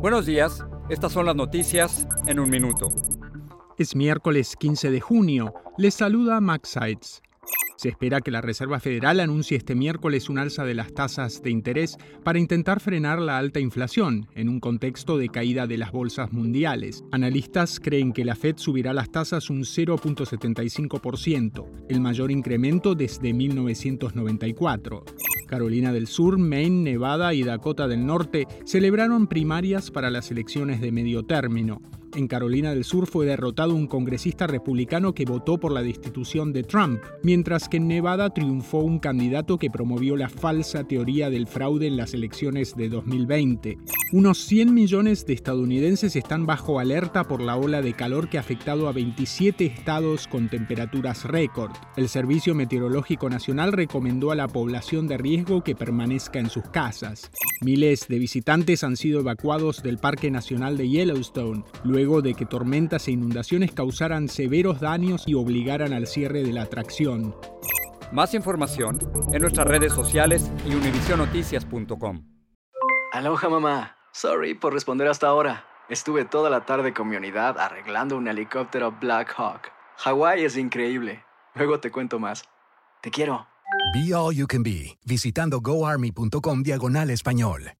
Buenos días, estas son las noticias en un minuto. Es miércoles 15 de junio. Les saluda Max Sides. Se espera que la Reserva Federal anuncie este miércoles un alza de las tasas de interés para intentar frenar la alta inflación en un contexto de caída de las bolsas mundiales. Analistas creen que la Fed subirá las tasas un 0.75%, el mayor incremento desde 1994. Carolina del Sur, Maine, Nevada y Dakota del Norte celebraron primarias para las elecciones de medio término. En Carolina del Sur fue derrotado un congresista republicano que votó por la destitución de Trump, mientras que en Nevada triunfó un candidato que promovió la falsa teoría del fraude en las elecciones de 2020. Unos 100 millones de estadounidenses están bajo alerta por la ola de calor que ha afectado a 27 estados con temperaturas récord. El Servicio Meteorológico Nacional recomendó a la población de riesgo que permanezca en sus casas. Miles de visitantes han sido evacuados del Parque Nacional de Yellowstone, luego de que tormentas e inundaciones causaran severos daños y obligaran al cierre de la atracción. Más información en nuestras redes sociales y univisionoticias.com. Aloha mamá. Sorry por responder hasta ahora. Estuve toda la tarde con mi unidad arreglando un helicóptero Black Hawk. Hawái es increíble. Luego te cuento más. Te quiero. Be All You Can Be, visitando goarmy.com diagonal español.